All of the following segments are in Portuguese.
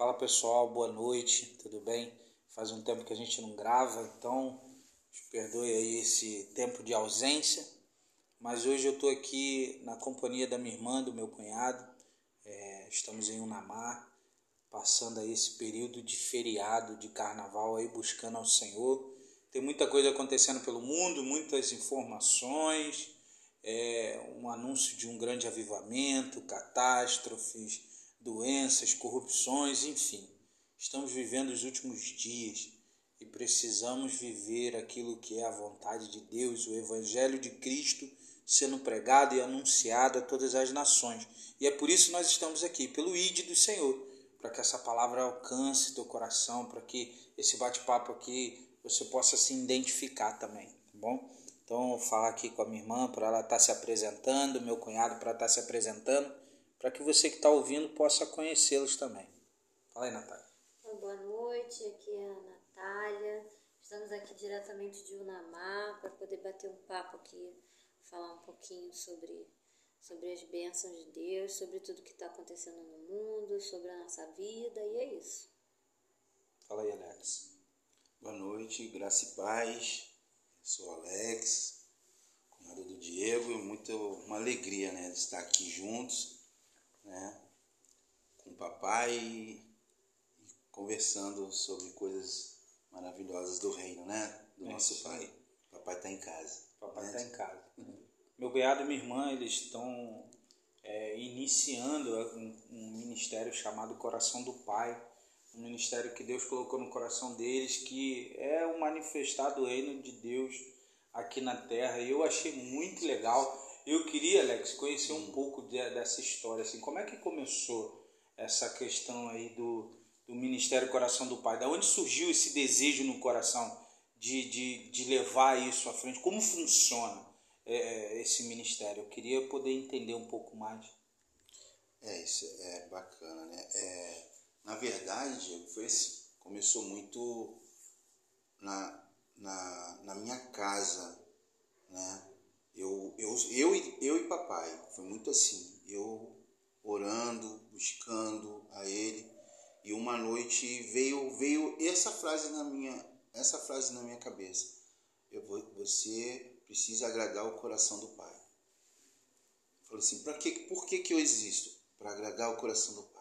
Fala pessoal, boa noite, tudo bem? Faz um tempo que a gente não grava, então perdoe aí esse tempo de ausência, mas hoje eu estou aqui na companhia da minha irmã, do meu cunhado, é, estamos em Unamar, passando aí esse período de feriado, de carnaval aí, buscando ao Senhor. Tem muita coisa acontecendo pelo mundo, muitas informações, é, um anúncio de um grande avivamento, catástrofes, doenças, corrupções, enfim. Estamos vivendo os últimos dias e precisamos viver aquilo que é a vontade de Deus, o Evangelho de Cristo sendo pregado e anunciado a todas as nações. E é por isso nós estamos aqui, pelo ID do Senhor, para que essa palavra alcance teu coração, para que esse bate-papo aqui você possa se identificar também, tá bom? Então, vou falar aqui com a minha irmã para ela estar tá se apresentando, meu cunhado para estar tá se apresentando, para que você que está ouvindo possa conhecê-los também. Fala aí, Natália. Boa noite, aqui é a Natália. Estamos aqui diretamente de Unamar para poder bater um papo aqui, falar um pouquinho sobre, sobre as bênçãos de Deus, sobre tudo que está acontecendo no mundo, sobre a nossa vida, e é isso. Fala aí, Alex. Boa noite, graça e paz. Sou Alex, cunhado do Diego, e muito uma alegria, né, de estar aqui juntos, né, com o papai e conversando sobre coisas maravilhosas do reino, né, do é nosso pai. Papai está em casa. Papai está né? em casa. Meu cunhado e minha irmã, eles estão é, iniciando um, um ministério chamado Coração do Pai um ministério que Deus colocou no coração deles, que é o manifestar do reino de Deus aqui na terra. E eu achei muito legal. Eu queria, Alex, conhecer um pouco de, dessa história. Assim, como é que começou essa questão aí do, do Ministério Coração do Pai? Da onde surgiu esse desejo no coração de, de, de levar isso à frente? Como funciona é, é esse ministério? Eu queria poder entender um pouco mais. É, isso é bacana, né? É na verdade, Diego, foi assim, começou muito na, na, na minha casa, né? Eu, eu, eu, eu e papai, foi muito assim, eu orando, buscando a ele, e uma noite veio veio essa frase na minha essa frase na minha cabeça. Eu você precisa agradar o coração do Pai. Falei assim, para que por que que eu existo? Para agradar o coração do Pai.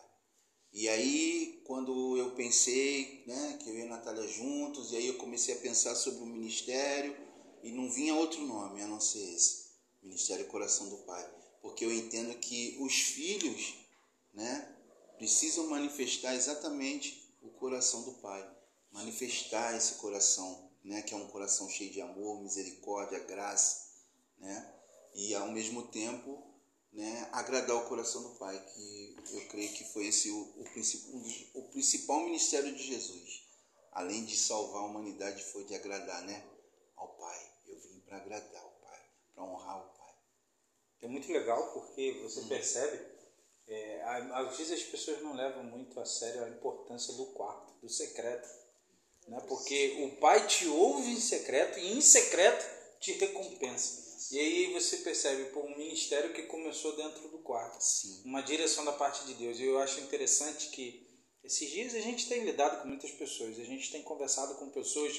E aí, quando eu pensei né, que eu e a Natália juntos, e aí eu comecei a pensar sobre o ministério, e não vinha outro nome a não ser esse, Ministério Coração do Pai. Porque eu entendo que os filhos né, precisam manifestar exatamente o coração do Pai, manifestar esse coração, né, que é um coração cheio de amor, misericórdia, graça, né, e ao mesmo tempo né, agradar o coração do Pai, que eu creio que foi esse o, o, o principal ministério de Jesus. Além de salvar a humanidade, foi de agradar né, ao Pai. Eu vim para agradar o Pai, para honrar o Pai. É muito legal porque você hum. percebe, é, às vezes as pessoas não levam muito a sério a importância do quarto, do secreto. Né? Porque o Pai te ouve em secreto e em secreto te recompensa. E aí você percebe por um ministério que começou dentro do quarto. Sim. Uma direção da parte de Deus. E eu acho interessante que esses dias a gente tem lidado com muitas pessoas. A gente tem conversado com pessoas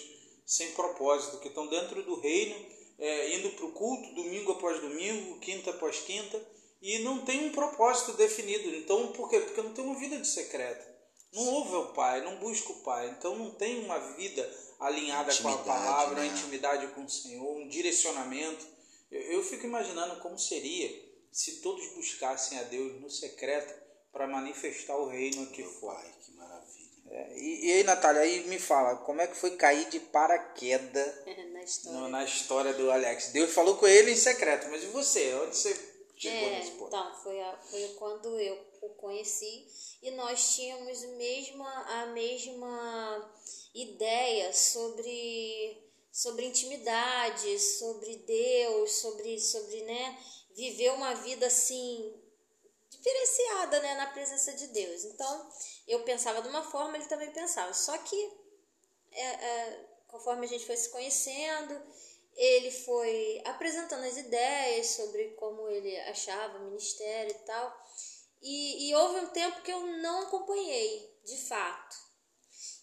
sem propósito, que estão dentro do reino, é, indo para o culto, domingo após domingo, quinta após quinta, e não tem um propósito definido. Então, por quê? Porque não tem uma vida de secreto. Não ouve o Pai, não busca o Pai. Então, não tem uma vida alinhada com a palavra, né? uma intimidade com o Senhor, um direcionamento. Eu, eu fico imaginando como seria se todos buscassem a Deus no secreto para manifestar o reino aqui Meu fora. Pai, que maravilha. E, e, aí, Natália, aí me fala, como é que foi cair de paraquedas na, história. No, na história do Alex? Deus falou com ele em secreto, mas e você? Onde você chegou é, nesse ponto? Então, foi, a, foi quando eu o conheci e nós tínhamos mesma, a mesma ideia sobre sobre intimidade, sobre Deus, sobre, sobre né, viver uma vida assim diferenciada né, na presença de Deus. Então, eu pensava de uma forma, ele também pensava. Só que, é, é, conforme a gente foi se conhecendo, ele foi apresentando as ideias sobre como ele achava o ministério e tal. E, e houve um tempo que eu não acompanhei, de fato.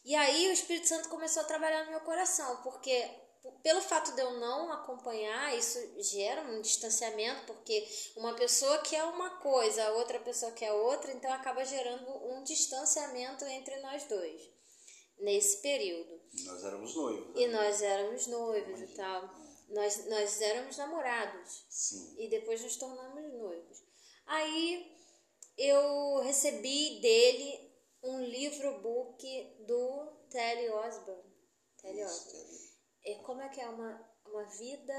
E aí o Espírito Santo começou a trabalhar no meu coração, porque pelo fato de eu não acompanhar, isso gera um distanciamento, porque uma pessoa quer uma coisa, a outra pessoa quer outra, então acaba gerando um distanciamento entre nós dois nesse período. E nós éramos noivos. E nós éramos noivos e tal. Nós, nós éramos namorados. Sim. E depois nos tornamos noivos. Aí eu recebi dele um livro-book do Telly Osborne. Telly Osborne. É, como é que é? Uma, uma vida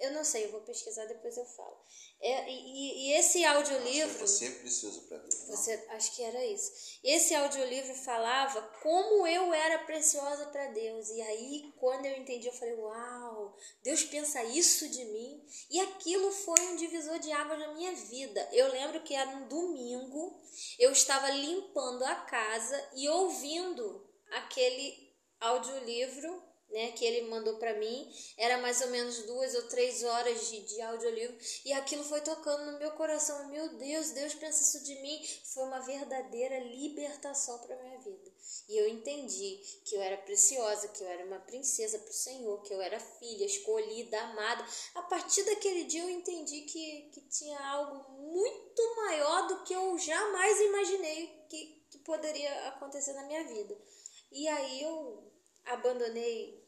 eu não sei, eu vou pesquisar depois eu falo. É, e, e esse audiolivro. Você precioso para Deus. Você, acho que era isso. Esse audiolivro falava como eu era preciosa para Deus. E aí, quando eu entendi, eu falei: Uau, Deus pensa isso de mim. E aquilo foi um divisor de águas na minha vida. Eu lembro que era um domingo, eu estava limpando a casa e ouvindo aquele audiolivro né, que ele mandou para mim. Era mais ou menos duas ou três horas de, de audiolivro. E aquilo foi tocando no meu coração. Meu Deus, Deus pensa isso de mim. Foi uma verdadeira libertação para minha vida. E eu entendi que eu era preciosa, que eu era uma princesa para o Senhor, que eu era filha, escolhida, amada. A partir daquele dia eu entendi que, que tinha algo muito maior do que eu jamais imaginei que, que poderia acontecer na minha vida. E aí eu abandonei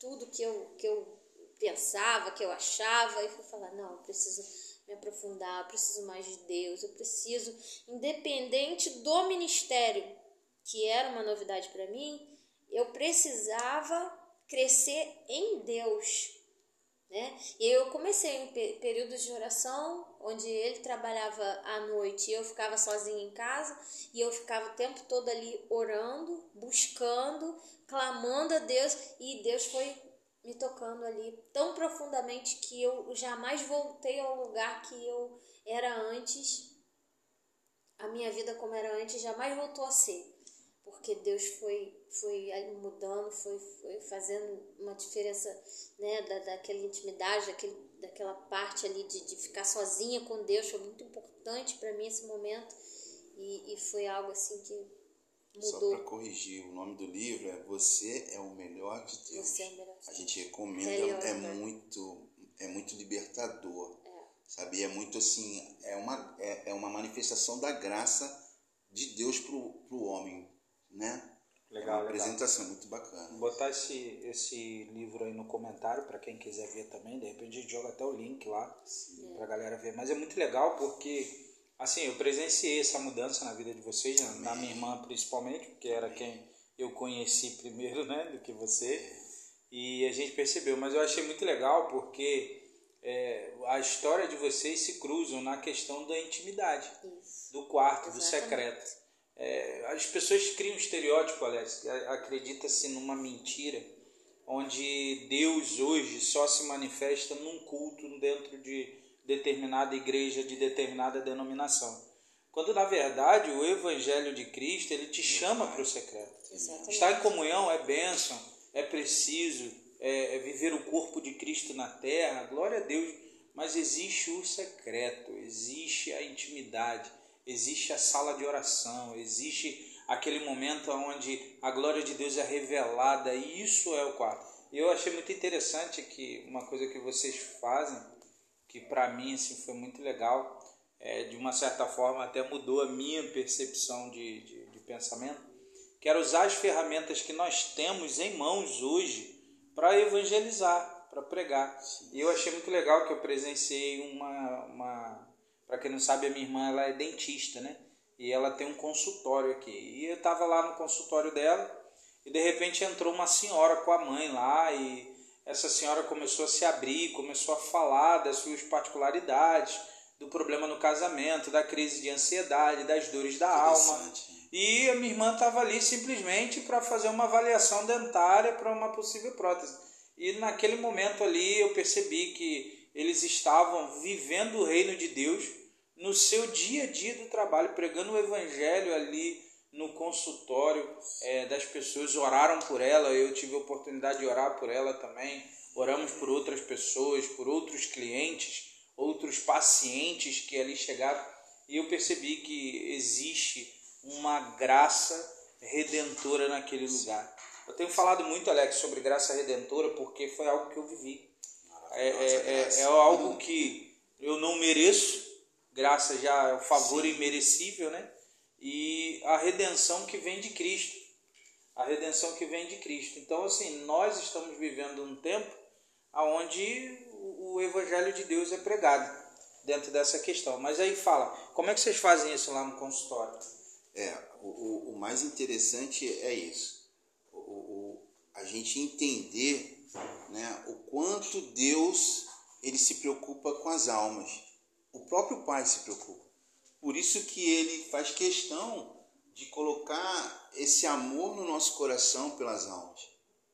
tudo que eu, que eu pensava, que eu achava, e fui falar: não, eu preciso me aprofundar, eu preciso mais de Deus, eu preciso, independente do ministério, que era uma novidade para mim, eu precisava crescer em Deus. Né? E eu comecei em períodos de oração, onde ele trabalhava à noite e eu ficava sozinha em casa, e eu ficava o tempo todo ali orando, buscando, clamando a Deus, e Deus foi me tocando ali tão profundamente que eu jamais voltei ao lugar que eu era antes. A minha vida como era antes jamais voltou a ser, porque Deus foi foi mudando, foi, foi fazendo uma diferença, né, da, daquela intimidade, daquele, daquela parte ali de, de ficar sozinha com Deus, foi muito importante para mim esse momento e, e foi algo assim que mudou. Só para corrigir, o nome do livro é Você é o Melhor de Deus. Você é o melhor de Deus. A gente recomenda, é, muito, é muito libertador. É. Sabe? É muito assim, é uma, é, é uma manifestação da graça de Deus pro, pro homem, né? Legal, é uma legal. apresentação muito bacana. Vou botar esse, esse livro aí no comentário para quem quiser ver também. De repente a gente joga até o link lá para a galera ver. Mas é muito legal porque, assim, eu presenciei essa mudança na vida de vocês, na, na minha irmã principalmente, porque era quem eu conheci primeiro, né, do que você. E a gente percebeu. Mas eu achei muito legal porque é, a história de vocês se cruzam na questão da intimidade, Isso. do quarto, do Exatamente. secreto. É, as pessoas criam um estereótipo, aliás, acredita-se numa mentira, onde Deus hoje só se manifesta num culto dentro de determinada igreja, de determinada denominação. Quando na verdade o Evangelho de Cristo ele te chama para o secreto. Exatamente. Estar em comunhão é bênção, é preciso, é, é viver o corpo de Cristo na terra, glória a Deus, mas existe o secreto, existe a intimidade, existe a sala de oração, existe aquele momento onde a glória de Deus é revelada, e isso é o quarto. E eu achei muito interessante que uma coisa que vocês fazem, que para mim assim, foi muito legal, é, de uma certa forma até mudou a minha percepção de, de, de pensamento, que era usar as ferramentas que nós temos em mãos hoje para evangelizar, para pregar. E eu achei muito legal que eu presenciei uma, uma para quem não sabe, a minha irmã ela é dentista, né? E ela tem um consultório aqui. E eu estava lá no consultório dela e de repente entrou uma senhora com a mãe lá e essa senhora começou a se abrir, começou a falar das suas particularidades, do problema no casamento, da crise de ansiedade, das dores da alma. E a minha irmã estava ali simplesmente para fazer uma avaliação dentária para uma possível prótese. E naquele momento ali eu percebi que eles estavam vivendo o reino de Deus no seu dia a dia do trabalho, pregando o evangelho ali no consultório é, das pessoas, oraram por ela, eu tive a oportunidade de orar por ela também, oramos por outras pessoas, por outros clientes, outros pacientes que ali chegaram. e eu percebi que existe uma graça redentora naquele lugar. Eu tenho falado muito, Alex, sobre graça redentora porque foi algo que eu vivi. É, é, é, é algo que eu não mereço, graça já é o favor Sim. imerecível, né? E a redenção que vem de Cristo. A redenção que vem de Cristo. Então, assim, nós estamos vivendo um tempo onde o Evangelho de Deus é pregado dentro dessa questão. Mas aí fala, como é que vocês fazem isso lá no consultório? É, o, o mais interessante é isso. O, o, a gente entender né, o quanto Deus ele se preocupa com as almas. O próprio Pai se preocupa. Por isso que ele faz questão de colocar esse amor no nosso coração pelas almas,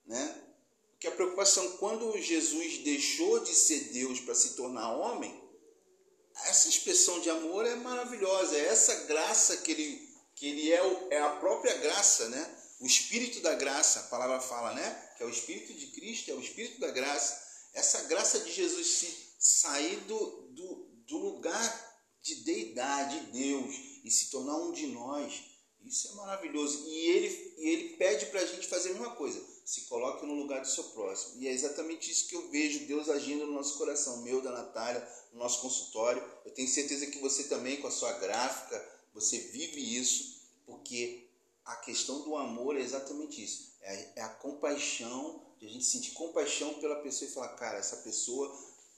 né? Porque a preocupação quando Jesus deixou de ser Deus para se tornar homem, essa expressão de amor é maravilhosa, é essa graça que ele que ele é, o, é a própria graça, né? O espírito da graça, a palavra fala, né? Que é o espírito de Cristo, é o espírito da graça. Essa graça de Jesus se sair do, do, do lugar de deidade, de Deus, e se tornar um de nós. Isso é maravilhoso. E ele, e ele pede para a gente fazer a mesma coisa. Se coloque no lugar do seu próximo. E é exatamente isso que eu vejo Deus agindo no nosso coração, meu, da Natália, no nosso consultório. Eu tenho certeza que você também, com a sua gráfica, você vive isso, porque a questão do amor é exatamente isso. É, é a compaixão, de a gente sentir compaixão pela pessoa e falar, cara, essa pessoa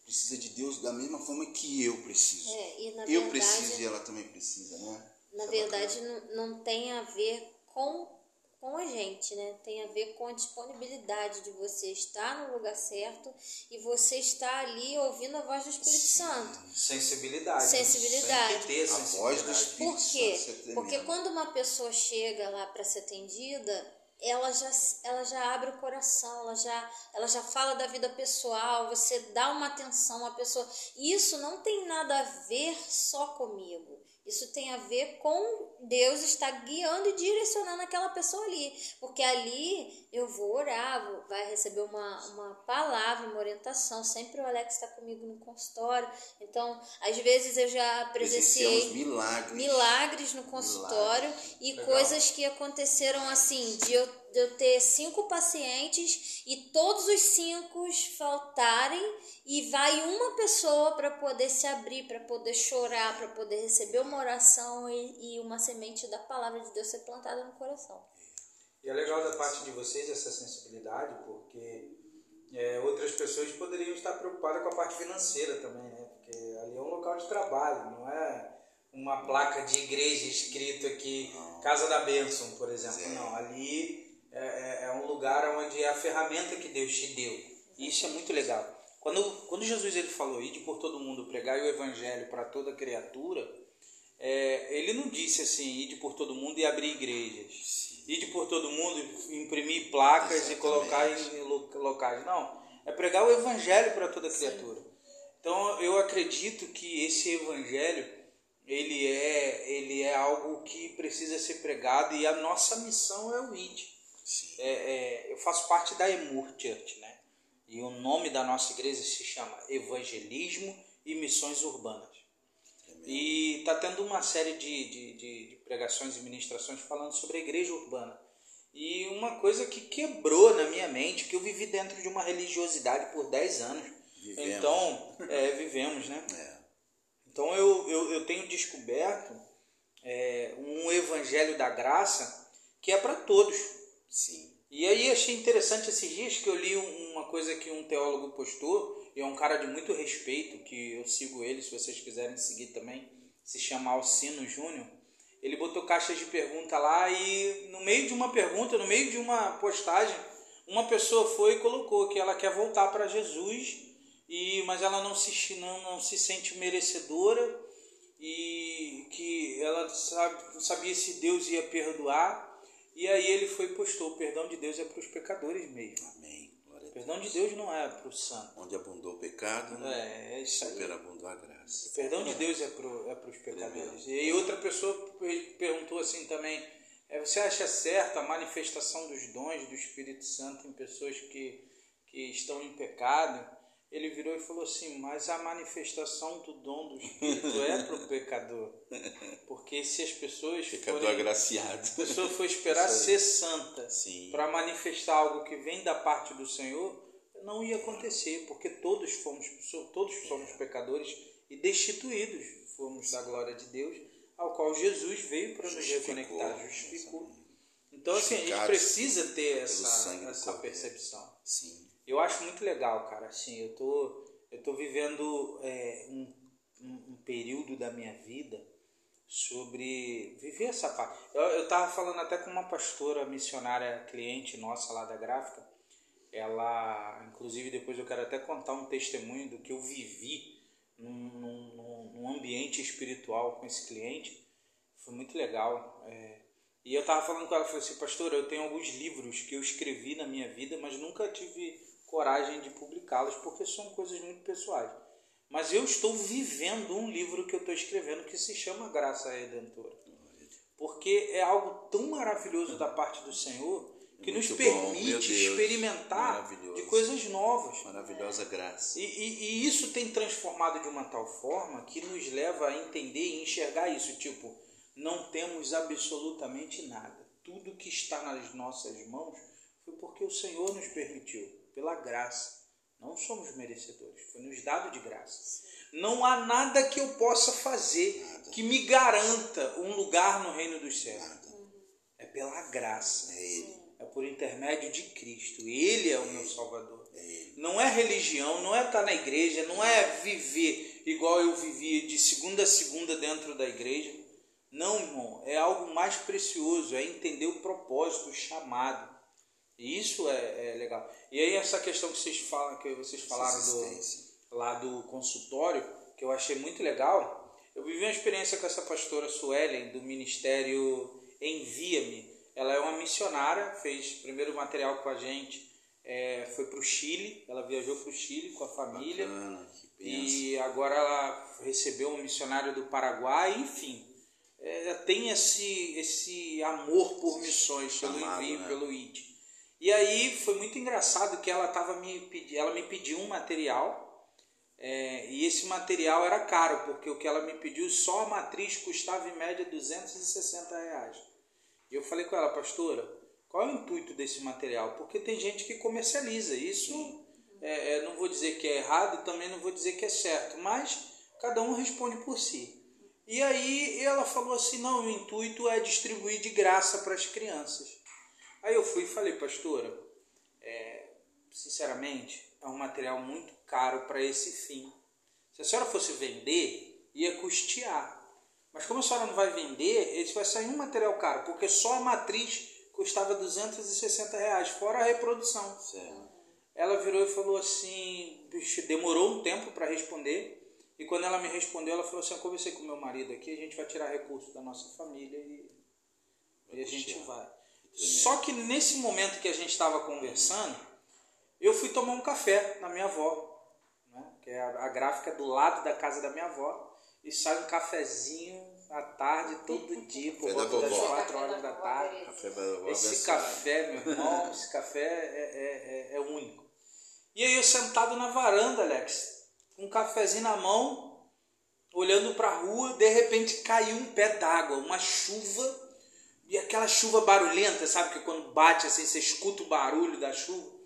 precisa de Deus da mesma forma que eu preciso. É, eu verdade, preciso e ela também precisa, né? Na Isso é verdade, é não, não tem a ver com, com a gente, né? Tem a ver com a disponibilidade de você estar no lugar certo e você estar ali ouvindo a voz do Espírito Sim. Santo. Sensibilidade. Sensibilidade. Ter a voz do Espírito Por quê? Porque quando uma pessoa chega lá para ser atendida, ela já, ela já abre o coração, ela já, ela já fala da vida pessoal, você dá uma atenção à pessoa. Isso não tem nada a ver só comigo. Isso tem a ver com Deus estar guiando e direcionando aquela pessoa ali. Porque ali eu vou orar, vou, vai receber uma, uma palavra, uma orientação. Sempre o Alex está comigo no consultório. Então, às vezes eu já presenciei milagres. milagres no consultório milagres. e Legal. coisas que aconteceram assim, de eu de eu ter cinco pacientes e todos os cinco faltarem e vai uma pessoa para poder se abrir, para poder chorar, para poder receber uma oração e, e, uma semente da palavra de Deus ser plantada no coração. E é legal da parte de vocês essa sensibilidade, porque é, outras pessoas poderiam estar preocupadas com a parte financeira também, né? Porque ali é um local de trabalho, não é uma placa de igreja escrito aqui Casa da Bênção, por exemplo. Sim. Não, ali é, é, é um lugar onde é a ferramenta que Deus te deu. E isso é muito legal. Quando, quando Jesus ele falou, ide por todo mundo, pregar o evangelho para toda criatura, é, ele não disse assim, ide por todo mundo e abrir igrejas. Ide por todo mundo, imprimir placas Exatamente. e colocar em locais. Não, é pregar o evangelho para toda criatura. Sim. Então eu acredito que esse evangelho ele é, ele é algo que precisa ser pregado e a nossa missão é o ide. É, é, eu faço parte da Emur Church, né? E o nome da nossa igreja se chama Evangelismo e Missões Urbanas. E está tendo uma série de, de, de, pregações e ministrações falando sobre a igreja urbana. E uma coisa que quebrou na minha mente, que eu vivi dentro de uma religiosidade por 10 anos. Vivemos. Então, é, vivemos, né? É. Então eu, eu, eu tenho descoberto é, um evangelho da graça que é para todos. Sim. E aí achei interessante esses dias que eu li uma coisa que um teólogo postou, e é um cara de muito respeito, que eu sigo ele, se vocês quiserem seguir também, se chama Alcino Júnior. Ele botou caixas de pergunta lá e no meio de uma pergunta, no meio de uma postagem, uma pessoa foi e colocou que ela quer voltar para Jesus, e mas ela não se, não, não se sente merecedora e que ela sabe, sabia se Deus ia perdoar e aí ele foi e postou: o perdão de Deus é para os pecadores mesmo. Amém. O perdão de Deus não é para o santo. Onde abundou o pecado, né? é, é isso aí. abundou a graça. O perdão de Deus é para, é para os pecadores. E aí outra pessoa perguntou assim também: é, você acha certa a manifestação dos dons do Espírito Santo em pessoas que, que estão em pecado? Ele virou e falou assim: Mas a manifestação do dom do Espírito é para o pecador. Porque se as pessoas. Pecador forem, agraciado. A pessoa for esperar ser santa para manifestar algo que vem da parte do Senhor, não ia acontecer, porque todos fomos, todos somos pecadores e destituídos fomos da glória de Deus, ao qual Jesus veio para nos reconectar, justificou. Então, assim, a gente precisa ter essa, essa percepção. Sim. Eu acho muito legal, cara. Assim, eu tô, eu tô vivendo é, um, um, período da minha vida sobre viver essa parte. Eu, eu tava falando até com uma pastora missionária cliente nossa lá da gráfica. Ela, inclusive, depois eu quero até contar um testemunho do que eu vivi num, num, num ambiente espiritual com esse cliente. Foi muito legal. É, e eu tava falando com ela, falei assim, pastora, eu tenho alguns livros que eu escrevi na minha vida, mas nunca tive coragem de publicá-los porque são coisas muito pessoais. Mas eu estou vivendo um livro que eu estou escrevendo que se chama Graça Redentora. Porque é algo tão maravilhoso da parte do Senhor que muito nos permite bom, experimentar de coisas novas. Maravilhosa graça. E, e, e, isso tem transformado de uma tal forma que nos leva a entender e enxergar isso. Tipo, não temos absolutamente nada. Tudo que está nas nossas mãos foi porque o Senhor nos permitiu pela graça. Não somos merecedores, foi nos dado de graça. Não há nada que eu possa fazer nada. que me garanta um lugar no reino dos céus. Nada. É pela graça. É Ele. É por intermédio de Cristo. Ele é, o meu Salvador. É não é religião, não é estar na igreja, não é viver igual eu vivia de segunda a segunda dentro da igreja. Não, irmão, é algo mais precioso, é entender o propósito, o chamado. E isso é, é, legal. E aí essa questão que vocês falam, que vocês falaram do, lá do consultório, que eu achei muito legal. Eu vivi uma experiência com essa pastora Suelen do ministério Envia-me. Ela é uma missionária, fez primeiro material com a gente, é, foi para o Chile, ela viajou para o Chile com a família. Bacana, e agora ela recebeu um missionário do Paraguai, enfim. É, tem esse, esse amor por missões, pelo envio, né? pelo ID. E aí foi muito engraçado que ela tava me ela me pediu um material é, e esse material era caro, porque o que ela me pediu, só a matriz custava em média 260 reais. E eu falei com ela, pastora, qual é o intuito desse material? Porque tem gente que comercializa isso. É, é, não vou dizer que é errado, também não vou dizer que é certo, mas cada um responde por si. E aí ela falou assim: não, o intuito é distribuir de graça para as crianças. Aí eu fui e falei, pastora, é, sinceramente, é um material muito caro para esse fim. Se a senhora fosse vender, ia custear. Mas como a senhora não vai vender, esse vai sair um material caro, porque só a matriz custava 260 reais, fora a reprodução. Certo. Ela virou e falou assim, demorou um tempo para responder, e quando ela me respondeu, ela falou assim, eu conversei com meu marido aqui, a gente vai tirar recursos da nossa família e, e a gente vai. Só que nesse momento que a gente estava conversando, eu fui tomar um café na minha avó, né? que é a, a gráfica do lado da casa da minha avó, e sai um cafezinho à tarde, todo dia, por volta das 4 horas da tarde. Café esse café, meu irmão, esse café é, é, é, é único. E aí eu sentado na varanda, Alex, com um cafezinho na mão, olhando para a rua, de repente caiu um pé d'água, uma chuva e aquela chuva barulhenta, sabe? Que quando bate assim, você escuta o barulho da chuva.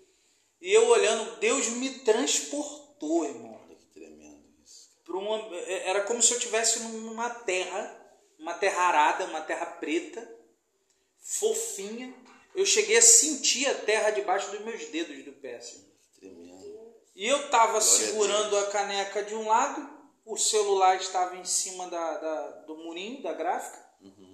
E eu olhando, Deus me transportou, irmão. Olha que tremendo isso. Uma, é, era como se eu estivesse numa terra, uma terra arada, uma terra preta, fofinha. Eu cheguei a sentir a terra debaixo dos meus dedos do pé. Assim. Tremendo. E eu estava segurando a, a, caneca de um lado, o celular estava em cima da, da do murinho da gráfica. Uhum.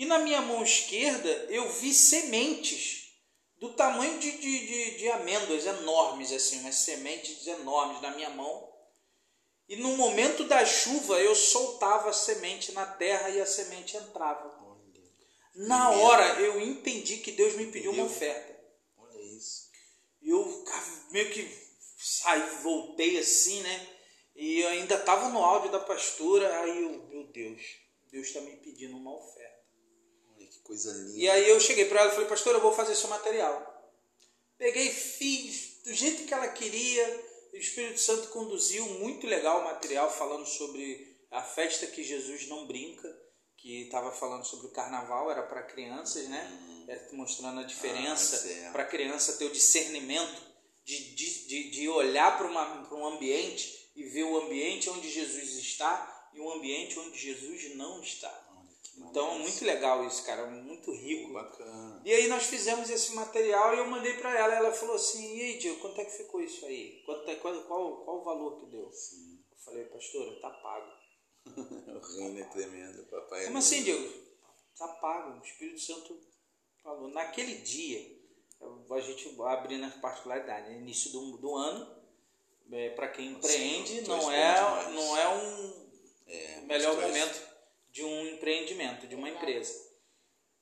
E na minha mão esquerda eu vi sementes do tamanho de, de, de, de amêndoas enormes, assim, umas sementes enormes na minha mão. E no momento da chuva eu soltava a semente na terra e a semente entrava. Na hora eu entendi que Deus me pediu uma oferta. Olha isso. E eu meio que saí, voltei assim, né? E eu ainda estava no áudio da pastora. Aí eu, meu Deus, Deus está me pedindo uma oferta. Coisa linda. E aí eu cheguei para ela e falei, pastor, eu vou fazer seu material. Peguei, fiz do jeito que ela queria, o Espírito Santo conduziu muito legal o material falando sobre a festa que Jesus não brinca, que estava falando sobre o carnaval, era para crianças, né? Hum. Era mostrando a diferença, ah, é. para a criança ter o discernimento de, de, de, de olhar para um ambiente e ver o ambiente onde Jesus está e o ambiente onde Jesus não está. Então, muito legal isso, cara, muito rico. Bacana. E aí nós fizemos esse material e eu mandei para ela. Ela falou assim: e aí, Diego, quanto é que ficou isso aí? Quanto é, qual, qual, qual o valor que deu? Sim. Eu falei, pastora, tá pago. o reino é tremendo, papai. É Como assim, Diego? Tá pago. O Espírito Santo falou. Naquele dia, a gente abrindo as particularidades, né? início do, do ano, é, para quem empreende, não, é, não é um é, melhor momento de um empreendimento, de uma empresa.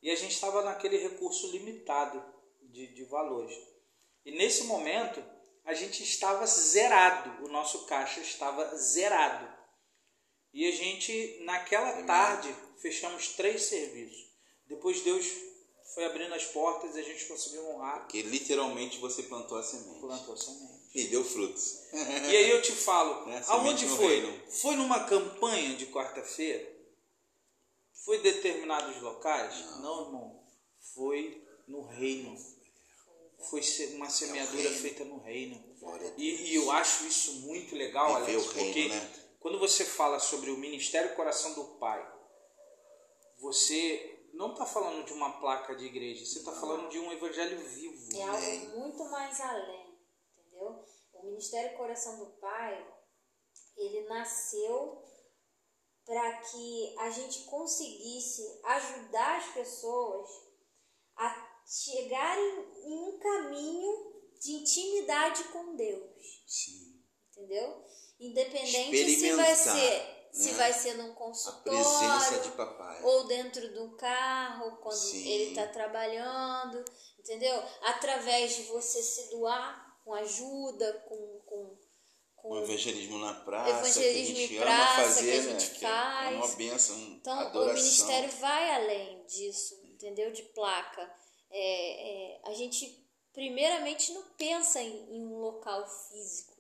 E a gente estava naquele recurso limitado de, de valores. E nesse momento, a gente estava zerado, o nosso caixa estava zerado. E a gente, naquela tarde, fechamos três serviços. Depois Deus foi abrindo as portas e a gente conseguiu honrar. Porque literalmente você plantou a semente. Plantou a semente. E deu frutos. E aí eu te falo, é, aonde foi? Reino. Foi numa campanha de quarta-feira? Foi determinados locais? Não. Não, irmão. Foi no reino. Foi uma semeadura é feita no reino. E, e, eu acho isso muito legal, Alex, porque reino, né? quando você fala sobre o Ministério Coração do Pai, você não está falando de uma placa de igreja, você está falando de um evangelho vivo. É algo muito mais além, entendeu? O Ministério Coração do Pai, ele nasceu para que a gente conseguisse ajudar as pessoas a chegarem em um caminho de intimidade com Deus. Sim. Entendeu? Independente se vai ser se né? vai ser num consultório ou dentro de um carro quando Sim. ele está trabalhando, entendeu? Através de você se doar com ajuda, com o evangelismo na praça, evangelismo que a gente praça, ama fazer, que a gente né? faz. É uma bênção, Então, adoração. o ministério vai além disso, entendeu? De placa. É, é, a gente, primeiramente, não pensa em, em, um local físico.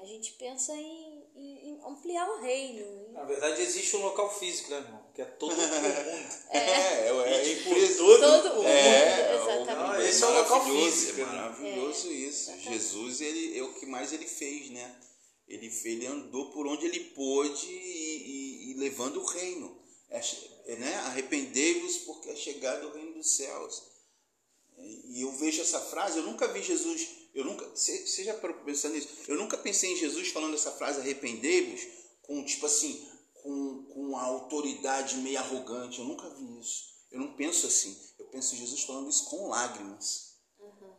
A gente pensa em, em, em, ampliar o reino. Na verdade, existe um local físico, né, irmão? Que é todo o mundo. É, é, é, e, tipo, todo, todo mundo. É, exatamente. esse é o local físico. É maravilhoso é, isso. Jesus, ele, é o que mais ele fez, né? Ele, ele andou por onde ele pôde e, e, e levando o reino. É, é, né? Arrependei-vos porque é chegado o reino dos céus. E eu vejo essa frase, eu nunca vi Jesus, eu nunca, você já pensando nisso? Eu nunca pensei em Jesus falando essa frase, arrependei-vos, com tipo assim, com, com a autoridade meio arrogante. Eu nunca vi isso. Eu não penso assim. Eu penso em Jesus falando isso com lágrimas. Uhum.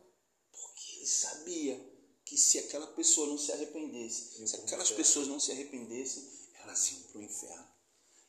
Porque ele sabia que se aquela pessoa não se arrependesse, se aquelas pessoas não se arrependessem, elas iam para o inferno.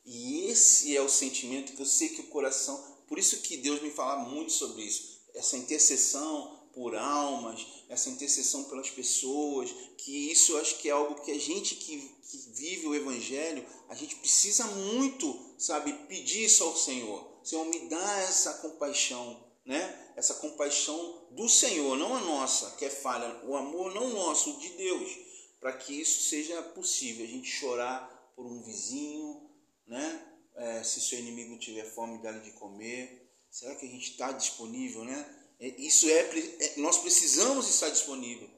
E esse é o sentimento que eu sei que o coração, por isso que Deus me fala muito sobre isso, essa intercessão por almas, essa intercessão pelas pessoas, que isso eu acho que é algo que a gente que, que vive o Evangelho, a gente precisa muito, sabe, pedir isso ao Senhor. Senhor, me dá essa compaixão, né? Essa compaixão do Senhor, não a nossa, que é falha, o amor não nosso, de Deus, para que isso seja possível, a gente chorar por um vizinho, né? É, se seu inimigo tiver fome, dá-lhe de comer. Será que a gente está disponível, né? É, isso é, é, nós precisamos estar disponível,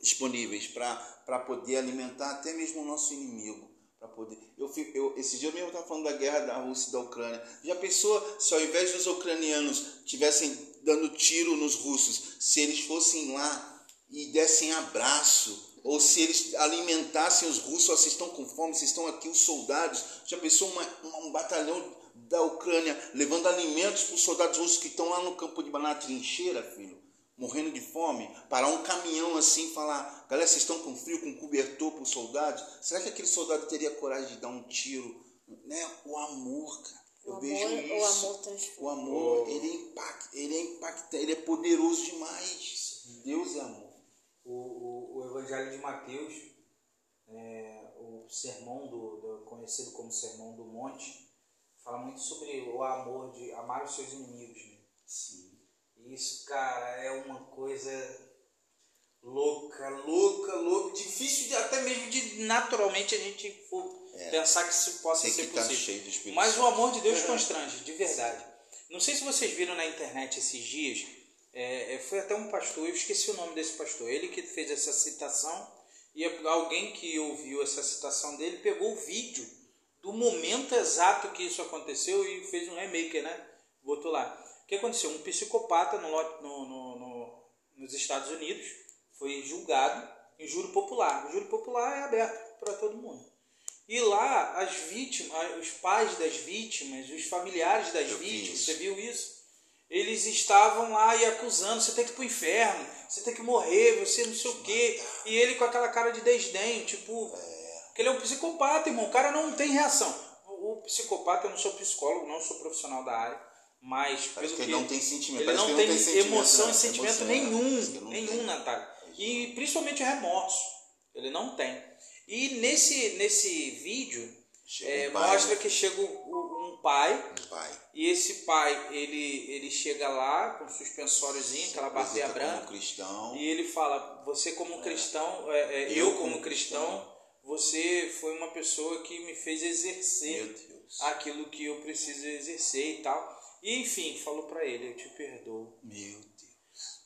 disponíveis para poder alimentar até mesmo o nosso inimigo poder. Eu, eu, esse dia eu mesmo estava falando da guerra da Rússia e da Ucrânia. Já pensou se ao invés dos ucranianos tivessem dando tiro nos russos, se eles fossem lá e dessem abraço, ou se eles alimentassem os russos, vocês estão com fome, vocês estão aqui, os soldados. Já pensou uma, uma, um batalhão da Ucrânia levando alimentos para os soldados russos que estão lá no campo de banana trincheira, filho? morrendo de fome, parar um caminhão assim e falar, galera, vocês estão com frio, com cobertor para os soldados? Será que aquele soldado teria coragem de dar um tiro? Né? O amor, cara. Eu o vejo amor, isso. O amor transforma. O amor, ele é impacta, ele é impactante, ele é poderoso demais. Deus é amor. O, o, o Evangelho de Mateus, é, o sermão do, do, conhecido como Sermão do Monte, fala muito sobre o amor de amar os seus inimigos. Né? Sim. Isso, cara, é uma coisa. louca, louca, louca. Difícil de, até mesmo de naturalmente a gente é. pensar que isso possa Tem ser estar possível. Espírito Mas o amor de Deus constrange, de verdade. Não sei se vocês viram na internet esses dias, é, é, foi até um pastor, eu esqueci o nome desse pastor, ele que fez essa citação, e alguém que ouviu essa citação dele pegou o vídeo do momento exato que isso aconteceu e fez um remake, né? Botou lá. O que aconteceu? Um psicopata no, no- no- nos Estados Unidos foi julgado em júri popular. O júri popular é aberto para todo mundo. E lá, as vítimas, os pais das vítimas, os familiares das Eu vítimas, você viu isso? Eles estavam lá e acusando, você tem que ir pro inferno, você tem que morrer, você não sei o quê. E ele com aquela cara de desdém, tipo, que ele é um psicopata, irmão. O cara não tem reação. O psicopata, eu não sou psicólogo, não sou profissional da área, mas pelo que que ele não tem sentimento. ele não tem, tem emoção né? e sentimento Emoção, nenhum, nenhum. Natália. E principalmente remorso, ele não tem. E nesse, nesse vídeo é, um pai, mostra né? que chega um, um pai Um pai. e esse pai ele, ele chega lá com suspensóriozinho, aquela barbeia como branca, cristão. e ele fala: Você, como cristão, é, é, Eu eu, como como cristão, você foi uma pessoa que me fez exercer aquilo que eu preciso exercer e tal. E enfim, falou para ele: Eu te perdoo. Meu Deus.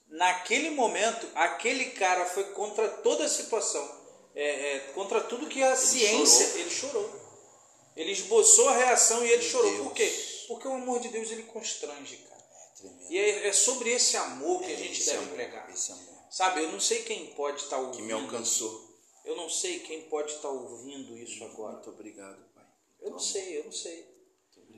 Naquele momento, aquele cara foi contra toda a situação, é, é, contra tudo que a ciência. chorou. Ele chorou. Ele esboçou a reação e ele Meu chorou. Deus. Por quê? Porque o amor de Deus ele constrange, cara. Tremendo. E é, é sobre esse amor que a É, gente deve amor, pregar. Sabe, eu não sei quem pode estar Que ouvindo. me alcançou. Eu não sei quem pode estar ouvindo isso agora. Muito obrigado, Pai. Eu não sei, eu não sei.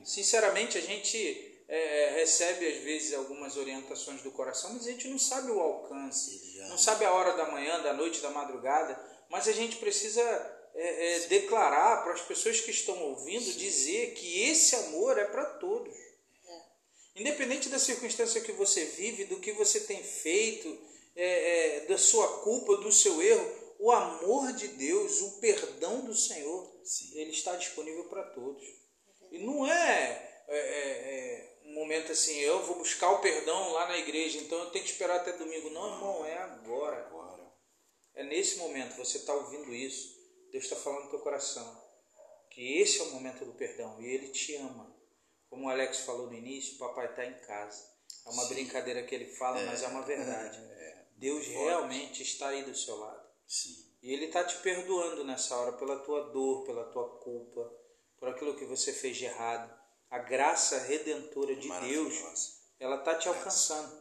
Sinceramente, a gente é, recebe às vezes algumas orientações do coração, mas a gente não sabe o alcance, Ele não sabe a hora da manhã, da noite, da madrugada, mas a gente precisa é, é, declarar para as pessoas que estão ouvindo, dizer que esse amor é para todos. Independente da circunstância que você vive, do que você tem feito, é, é, da sua culpa, do seu erro, o amor de Deus, o perdão do Senhor, Sim. ele está disponível para todos. E não é, é, é, é um momento assim, eu vou buscar o perdão lá na igreja, então eu tenho que esperar até domingo. Não, irmão, é agora. É nesse momento, você está ouvindo isso, Deus está falando no teu coração, que esse é o momento do perdão e Ele te ama. Como o Alex falou no início, o papai está em casa. É uma brincadeira que ele fala, mas é uma verdade. Deus realmente está aí do seu lado. Sim. E Ele está te perdoando nessa hora pela tua dor, pela tua culpa, por aquilo que você fez de errado. A graça redentora de Deus, ela está te alcançando.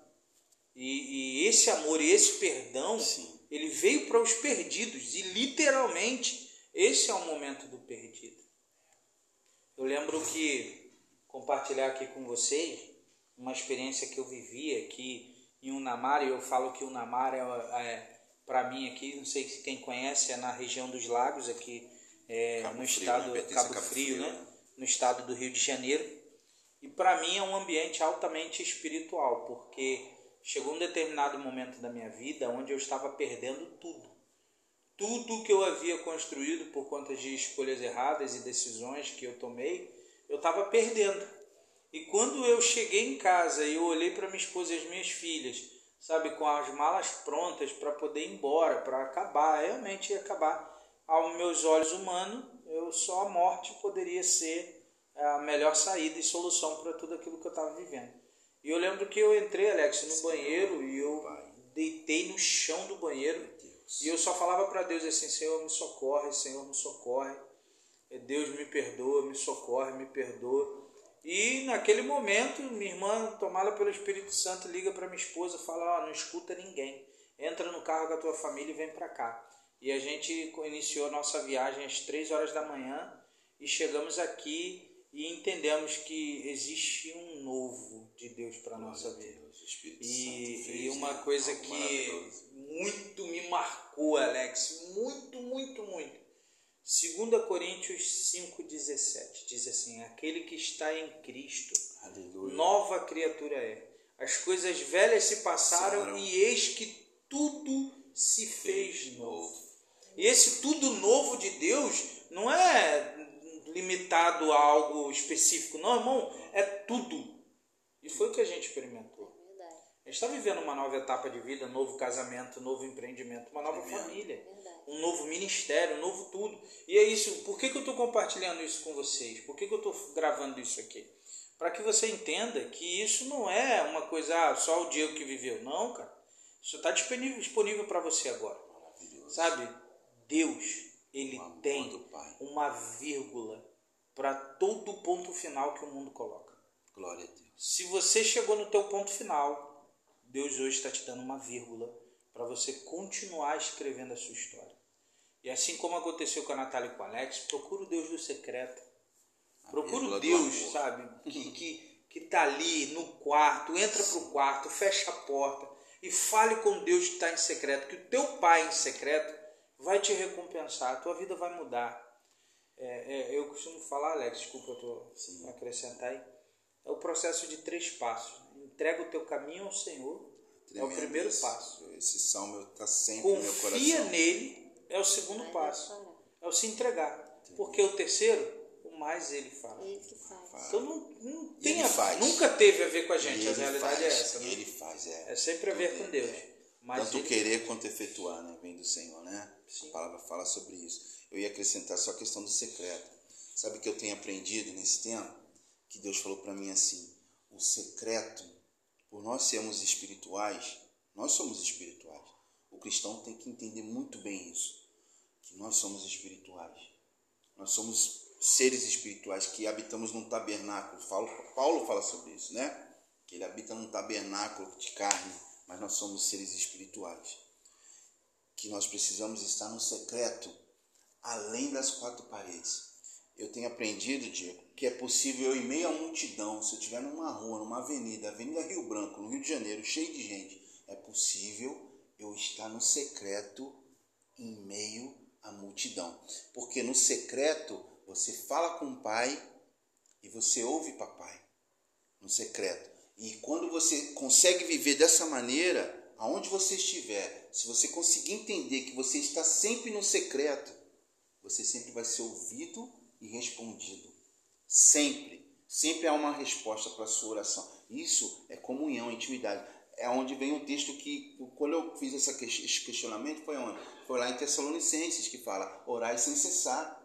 E, e esse amor e esse perdão, Sim. Ele veio para os perdidos. E literalmente, esse é o momento do perdido. Eu lembro que compartilhar aqui com vocês uma experiência que eu vivi aqui em Unamar, e eu falo que Unamar é, é para mim aqui, não sei se quem conhece, é na região dos lagos aqui é, no Frio, estado né? Pertence a Cabo, Cabo Frio, Frio, né? né? No estado do Rio de Janeiro. E para mim é um ambiente altamente espiritual, porque chegou um determinado momento da minha vida onde eu estava perdendo tudo. Tudo que eu havia construído por conta de escolhas erradas e decisões que eu tomei, eu estava perdendo. E quando eu cheguei em casa e eu olhei para minha esposa e as minhas filhas, sabe, com as malas prontas para poder ir embora, para acabar, realmente ia acabar. Aos meus olhos humanos, eu só a morte poderia ser a melhor saída e solução para tudo aquilo que eu estava vivendo. E eu lembro que eu entrei, Alex, no banheiro e eu deitei no chão do banheiro e eu só falava para Deus assim: Senhor, me socorre, Senhor, me socorre. Deus me perdoa, me socorre, me perdoa. E naquele momento, minha irmã, tomada pelo Espírito Santo, liga para minha esposa, fala: ó, não escuta ninguém, entra no carro com a tua família e vem para cá. E a gente iniciou nossa viagem às três horas da manhã e chegamos aqui e entendemos que existe um novo de Deus para nossa vida. Deus, E, fez, e uma né? coisa Algo que muito me marcou, Alex, muito, muito, muito. 2 Coríntios 5,17 diz assim: Aquele que está em Cristo, Aleluia. nova criatura é. As coisas velhas se passaram Passaram. e eis que tudo se fez novo. E esse tudo novo de Deus não é limitado a algo específico, não, irmão, é tudo. E foi o que a gente experimentou. Verdade. A gente está vivendo uma nova etapa de vida, novo casamento, novo empreendimento, uma nova família, um novo ministério, um novo tudo. E é isso. Por que, que eu estou compartilhando isso com vocês? Por que, que eu estou gravando isso aqui? Para que você entenda que isso não é uma coisa ah, só o Diego que viveu. Não, cara. Isso está disponível, disponível para você agora. Sabe? Deus, ele tem uma vírgula para todo o ponto final que o mundo coloca. Glória a Deus. Se você chegou no teu ponto final, Deus hoje está te dando uma vírgula para você continuar escrevendo a sua história. E assim como aconteceu com a Natália e com o Alex, procura o Deus do secreto. Procura o Deus, sabe, que, que, que tá ali no quarto, entra para o quarto, fecha a porta e fale com Deus que está em secreto, que o teu pai em secreto vai te recompensar, a tua vida vai mudar. É, é, eu costumo falar, Alex, desculpa, eu tô acrescentar aí é o processo de três passos. Entrega o teu caminho ao Senhor, Tremendo é o primeiro esse, passo. Esse salmo está sempre Confia no meu coração. Confia nele, é o segundo é passo. É o se entregar. Porque o terceiro, o mais ele fala. Ele que faz. Então não, não tem a, nunca teve a ver com a gente, a realidade faz, é essa. Né? Ele faz, é. É sempre a ver com Deus. É. Tanto ele... querer quanto efetuar, né? Vem do Senhor, né? Sim. A palavra fala sobre isso. Eu ia acrescentar só a questão do secreto. Sabe o que eu tenho aprendido nesse tempo? que Deus falou para mim assim: o secreto, por nós sermos espirituais, nós somos espirituais. O cristão tem que entender muito bem isso, que nós somos espirituais. Nós somos seres espirituais que habitamos num tabernáculo. Paulo fala sobre isso, né? Que ele habita num tabernáculo de carne, mas nós somos seres espirituais. Que nós precisamos estar no secreto, além das quatro paredes eu tenho aprendido, Diego, que é possível eu, em meio à multidão, se eu estiver numa rua, numa avenida, Avenida Rio Branco, no Rio de Janeiro, cheio de gente, é possível eu estar no secreto em meio à multidão. Porque no secreto você fala com o pai e você ouve papai. No secreto. E quando você consegue viver dessa maneira, aonde você estiver, se você conseguir entender que você está sempre no secreto, você sempre vai ser ouvido e respondido. Sempre, sempre há uma resposta para a sua oração. Isso é comunhão, intimidade. É onde vem o texto que, quando eu fiz esse questionamento, foi onde? Foi lá em Tessalonicenses, que fala, orai sem cessar.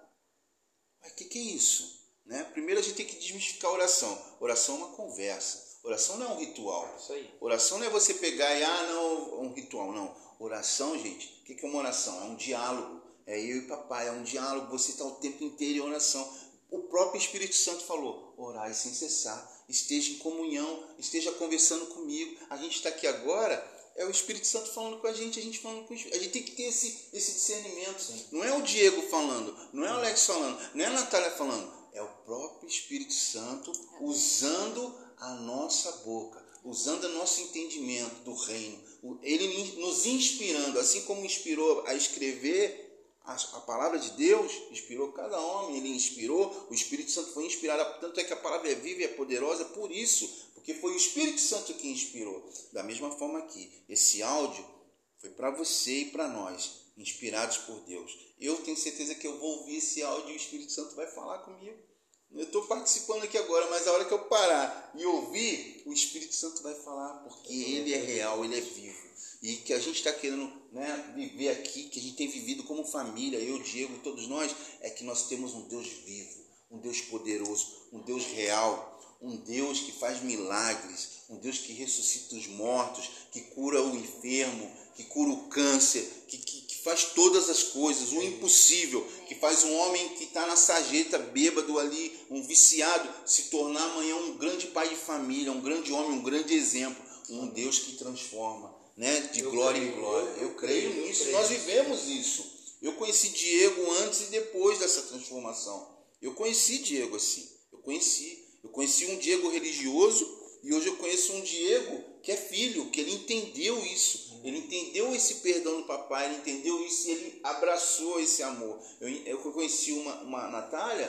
Mas o que, que é isso? Né? Primeiro a gente tem que desmistificar a oração. Oração é uma conversa. Oração não é um ritual. Isso aí. Oração não é você pegar e, ah, não, um ritual. Não. Oração, gente, o que é uma oração? É um diálogo é eu e papai, é um diálogo, você está o tempo inteiro em oração. O próprio Espírito Santo falou: orai sem cessar, esteja em comunhão, esteja conversando comigo. A gente está aqui agora, é o Espírito Santo falando com a gente, a gente falando com o Espírito. A gente tem que ter esse, esse discernimento. Sim. Não é o Diego falando, não é o Alex falando, não é a Natália falando, é o próprio Espírito Santo usando a nossa boca, usando o nosso entendimento do reino, ele nos inspirando, assim como inspirou a escrever a, palavra de Deus inspirou cada homem, ele inspirou, o Espírito Santo foi inspirado, tanto é que a palavra é viva e é poderosa por isso, porque foi o Espírito Santo que inspirou. Da mesma forma aqui, esse áudio foi para você e para nós, inspirados por Deus. Eu tenho certeza que eu vou ouvir esse áudio e o Espírito Santo vai falar comigo. Eu estou participando aqui agora, mas a hora que eu parar e ouvir, o Espírito Santo vai falar, porque ele é real, ele é vivo. E que a gente está querendo né, viver aqui, que a gente tem vivido como família, eu, Diego, todos nós, é que nós temos um Deus vivo, um Deus poderoso, um Deus real, um Deus que faz milagres, um Deus que ressuscita os mortos, que cura o enfermo, que cura o câncer, que, que, faz todas as coisas, o impossível, que faz um homem que está na sarjeta, bêbado ali, um viciado, se tornar amanhã um grande pai de família, um grande homem, um grande exemplo, um Deus que transforma né, de eu glória creio, em glória. Eu, eu creio nisso, creio. nós vivemos isso. Eu conheci Diego antes e depois dessa transformação. Eu conheci Diego assim. Eu conheci. Eu conheci um Diego religioso e hoje eu conheço um Diego que é filho, que ele entendeu isso. Ele entendeu esse perdão do papai, ele entendeu isso e ele abraçou esse amor. Eu, eu conheci uma, uma Natália,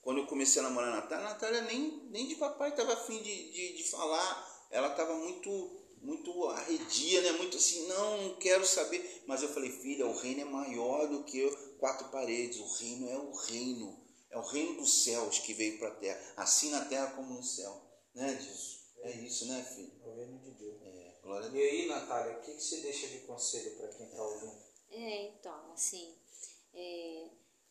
quando eu comecei a namorar a Natália, a Natália nem, nem de papai estava afim de, de, de falar. Ela estava muito muito arredia, né? Muito assim, não, não quero saber. Mas eu falei, filha, o reino é maior do que quatro paredes. O reino é o reino. É o reino dos céus que veio para a terra. Assim na terra como no céu. Né, disso? É isso, né, filho? É o reino de Deus. É, glória a E aí, Natália, o que, que você deixa de conselho para quem está ouvindo? É, então, assim, é,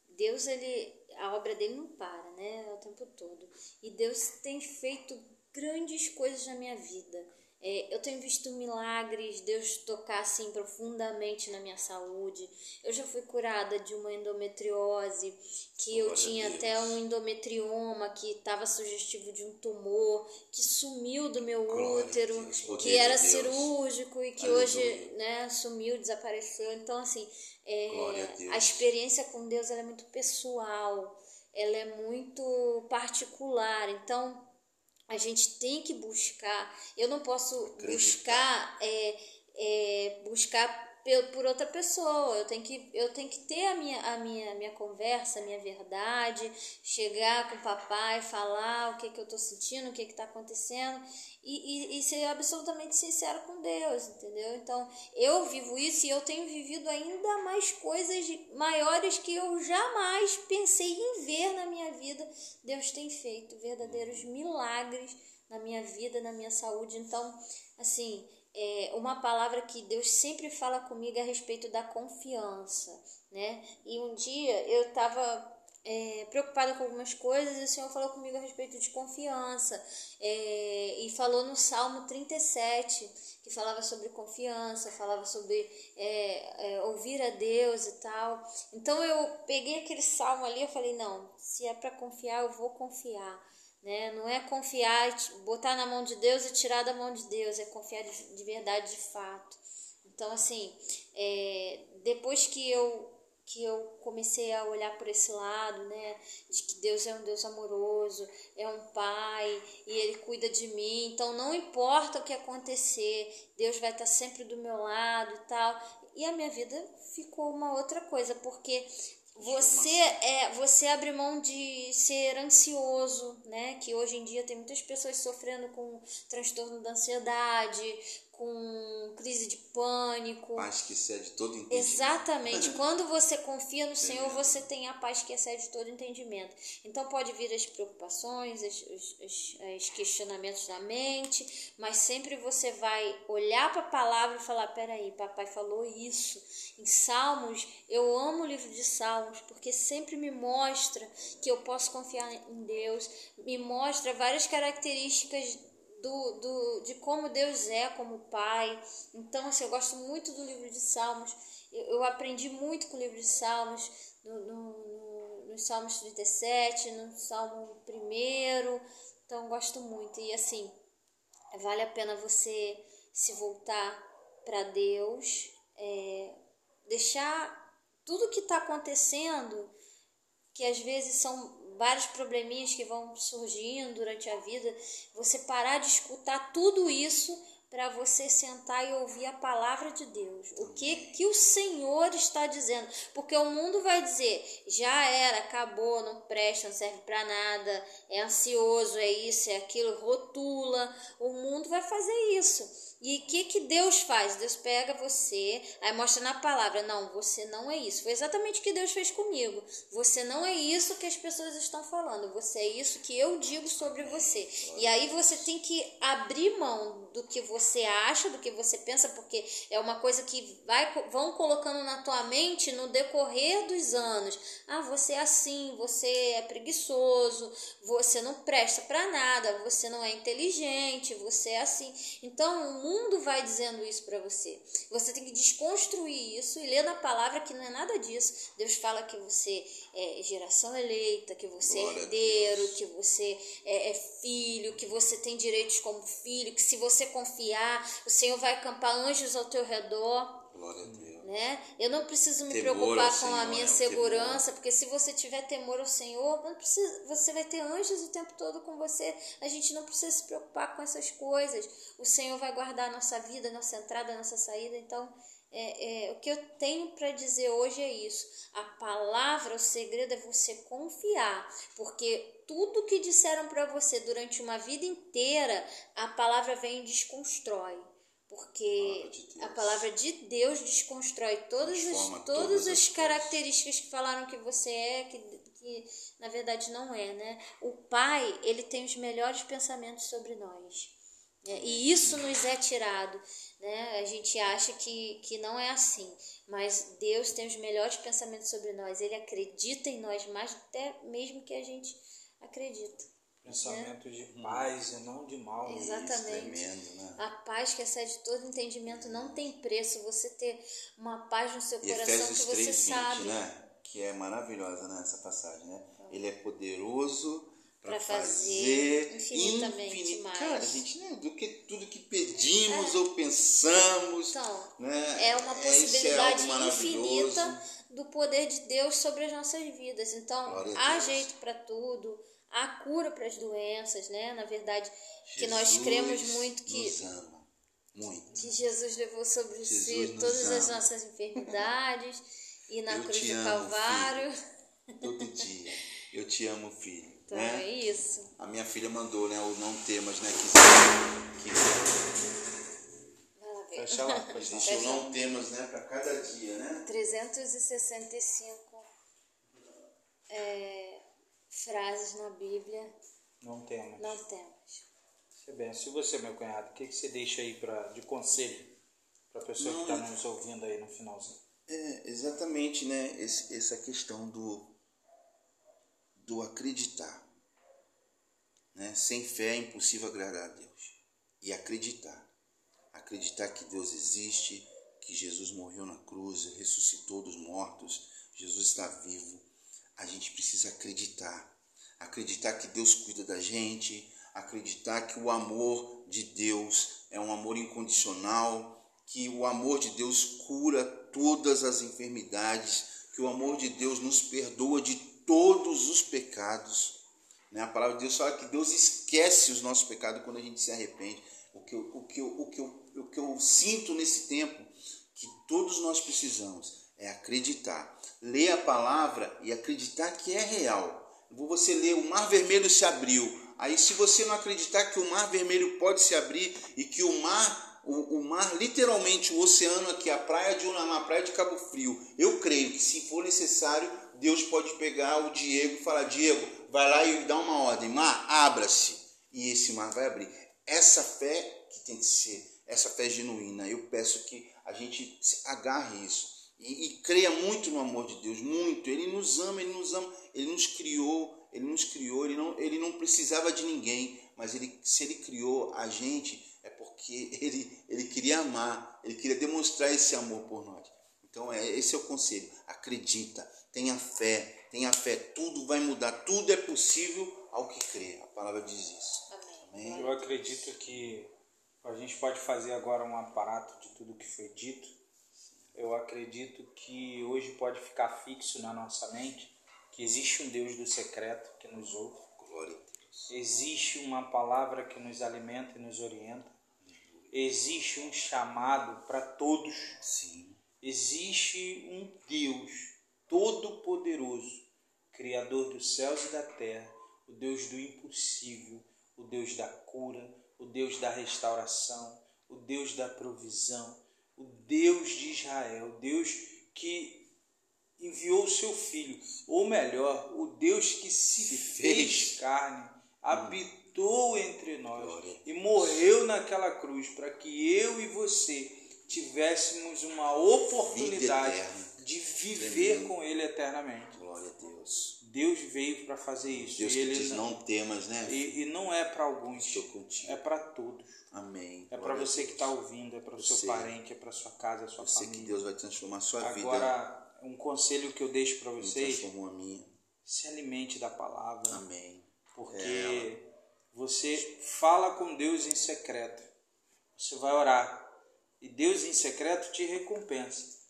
Deus, ele, a obra dele não para, né, o tempo todo. E Deus tem feito grandes coisas na minha vida. É, eu tenho visto milagres, Deus tocar assim profundamente na minha saúde. Eu já fui curada de uma endometriose, que eu Glória a tinha até um endometrioma que estava sugestivo de um tumor, que sumiu do meu Glória útero, Deus, que era de cirúrgico e que Aleluia. hoje né, sumiu, desapareceu. Então, assim, é, a a experiência com Deus é muito pessoal, ela é muito particular. Então, a gente tem que buscar. Eu não posso buscar é, é, buscar por outra pessoa. Eu tenho que eu tenho que ter a minha a minha minha conversa, a minha verdade, chegar com o papai, falar o que que eu tô sentindo, o que que tá acontecendo e, e, e ser absolutamente sincero com Deus, entendeu? Então, eu vivo isso e eu tenho vivido ainda mais coisas maiores que eu jamais pensei em ver na minha vida. Deus tem feito verdadeiros milagres na minha vida, na minha saúde. Então, assim, é uma palavra que Deus sempre fala comigo é a respeito da confiança, né? E um dia eu estava é, preocupada com algumas coisas e o Senhor falou comigo a respeito de confiança é, e falou no Salmo 37 que falava sobre confiança, falava sobre é, é, ouvir a Deus e tal. Então eu peguei aquele salmo ali e falei não, se é para confiar eu vou confiar. Né? Não é confiar, botar na mão de Deus e tirar da mão de Deus, é confiar de, de verdade, de fato. Então, assim, é, depois que eu que eu comecei a olhar por esse lado, né, de que Deus é um Deus amoroso, é um pai e ele cuida de mim. Então não importa o que acontecer, Deus vai estar sempre do meu lado e tal. E a minha vida ficou uma outra coisa, porque você é você abre mão de ser ansioso, né? Que hoje em dia tem muitas pessoas sofrendo com transtorno da ansiedade, com crise de pânico. Paz que excede todo entendimento. Exatamente. Quando você confia no Senhor, você tem a paz que excede todo entendimento. Então pode vir as preocupações, os questionamentos da mente, mas sempre você vai olhar para a palavra e falar: peraí, papai falou isso. Em Salmos, eu amo o livro de Salmos, porque sempre me mostra que eu posso confiar em Deus, me mostra várias características do, do, de como Deus é como Pai. Então, assim, eu gosto muito do livro de Salmos. Eu, eu aprendi muito com o livro de Salmos, no, no, no, Salmos 37, no Salmo 1. Então, gosto muito. E, assim, vale a pena você se voltar para Deus, é, deixar tudo que está acontecendo, que às vezes são vários probleminhas que vão surgindo durante a vida, você parar de escutar tudo isso para você sentar e ouvir a palavra de Deus. O que que o Senhor está dizendo? Porque o mundo vai dizer: já era, acabou, não presta, não serve para nada, é ansioso, é isso, é aquilo, rotula. O mundo vai fazer isso. E o que, que Deus faz? Deus pega você, aí mostra na palavra: não, você não é isso. Foi exatamente o que Deus fez comigo. Você não é isso que as pessoas estão falando, você é isso que eu digo sobre você. E aí você tem que abrir mão do que você acha, do que você pensa, porque é uma coisa que vai, vão colocando na tua mente no decorrer dos anos. Ah, você é assim, você é preguiçoso, você não presta para nada, você não é inteligente, você é assim. Então o mundo vai dizendo isso para você. Você tem que desconstruir isso e ler na palavra que não é nada disso. Deus fala que você é geração eleita, que você Glória é herdeiro, que você é, é filho, que você tem direitos como filho, que se você confiar, o Senhor vai acampar anjos ao teu redor Glória a Deus. né? Eu não preciso me Temor preocupar com Senhor, a minha? O segurança, porque se você tiver temor ao Senhor, não precisa, você vai ter anjos o tempo todo com você. A gente não precisa se preocupar com essas coisas. O Senhor vai guardar a nossa vida, a nossa entrada, a nossa saída. Então, é, é, o que eu tenho para dizer hoje é isso. A palavra, o segredo é você confiar, porque tudo que disseram para você durante uma vida inteira, a palavra vem e desconstrói. Porque Palavra de Deus. a palavra de Deus desconstrói todas as, todas as características que falaram que você é, que, que na verdade não é, né? O Pai, ele tem os melhores pensamentos sobre nós. Né? E isso nos é tirado. Né? A gente acha que, que não é assim, mas Deus tem os melhores pensamentos sobre nós. Ele acredita em nós mais até mesmo que a gente acredita. Pensamento né? de paz e não de mal. Exatamente. Tremendo, né? A paz que excede todo entendimento não tem preço. Você ter uma paz no seu e coração Efésios que você 3, sabe. 20, né? Que é maravilhosa né, essa passagem, né? Ele é poderoso para fazer, infinitamente infinito, mais. Cara, gente, né, do que tudo que pedimos é. ou pensamos. Então, né, é uma é, é possibilidade é infinita do poder de Deus sobre as nossas vidas. Então, há jeito para tudo, há cura para as doenças, né? Na verdade, Jesus que nós cremos muito que nos ama. Muito. Que Jesus levou sobre Jesus si todas ama. as nossas enfermidades e na Eu cruz do amo, Calvário. Filho. Todo dia. Eu te amo, filho. Então né? é isso. A minha filha mandou, né? O não temas, né? Que, que... Fecha lá, fecha o não temas, né? Para cada dia, né? 365 é, frases na Bíblia. Não temos. Não temos. Isso é bem. Se você, meu cunhado, o que, que você deixa aí pra, de conselho para a pessoa não, que está nos ouvindo aí no finalzinho? É, exatamente, né? Esse, essa questão do do acreditar. Né? Sem fé é impossível agradar a Deus. E acreditar. Acreditar que Deus existe, que Jesus morreu na cruz, ressuscitou dos mortos, Jesus está vivo. A gente precisa acreditar. Acreditar que Deus cuida da gente, acreditar que o amor de Deus é um amor incondicional, que o amor de Deus cura todas as enfermidades, que o amor de Deus nos perdoa de todos os pecados. Né? A palavra de Deus fala que Deus esquece os nossos pecados quando a gente se arrepende. O que eu, o que eu, o que eu, o que eu sinto nesse tempo, que todos nós precisamos, é acreditar. Ler a palavra e acreditar que é real. Você lê, o mar vermelho se abriu. Aí, se você não acreditar que o mar vermelho pode se abrir e que o mar o, o, mar, literalmente o oceano aqui, a praia de Unamar, a praia de Cabo Frio, eu creio que se for necessário, Deus pode pegar o Diego e falar: Diego, vai lá e dá uma ordem, mar, abra-se. E esse mar vai abrir. Essa fé que tem que ser, essa fé genuína, eu peço que a gente agarre isso. E, e creia muito no amor de Deus, muito. Ele nos ama, ele nos ama, ele nos criou, ele nos criou, ele não, ele não precisava de ninguém, mas ele, se ele criou a gente, é porque ele, ele queria amar, ele queria demonstrar esse amor por nós. Então, é, esse é o conselho. Acredita, tenha fé, tenha fé, tudo vai mudar, tudo é possível ao que crê. A palavra diz isso. Amém. Eu acredito que a gente pode fazer agora um aparato de tudo que foi dito. Eu acredito que hoje pode ficar fixo na nossa mente que existe um Deus do secreto que nos ouve. Glória a Deus. Existe uma palavra que nos alimenta e nos orienta. Existe um chamado para todos. Sim. Existe um Deus Todo-Poderoso, Criador dos céus e da terra, o Deus do impossível, o Deus da cura, o Deus da restauração, o Deus da provisão, o Deus de Israel, o Deus que enviou o seu filho, ou melhor, o Deus que se fez carne, habitou entre nós e morreu naquela cruz para que eu e você tivéssemos uma oportunidade de viver com Ele eternamente. Glória a Deus. Deus veio para fazer isso. Deus e ele diz, não, não temas, né? E, e, não é para alguns. Estou contigo. É para todos. Amém. É para você que está ouvindo, é para o seu parente, é para sua casa, a sua eu família. Sei que Deus vai transformar a sua Agora, vida. Agora, um conselho que eu deixo para vocês. Transformou a minha. Se alimente da palavra. Amém. Porque é você fala com Deus em secreto. Você vai orar. E Deus em secreto te recompensa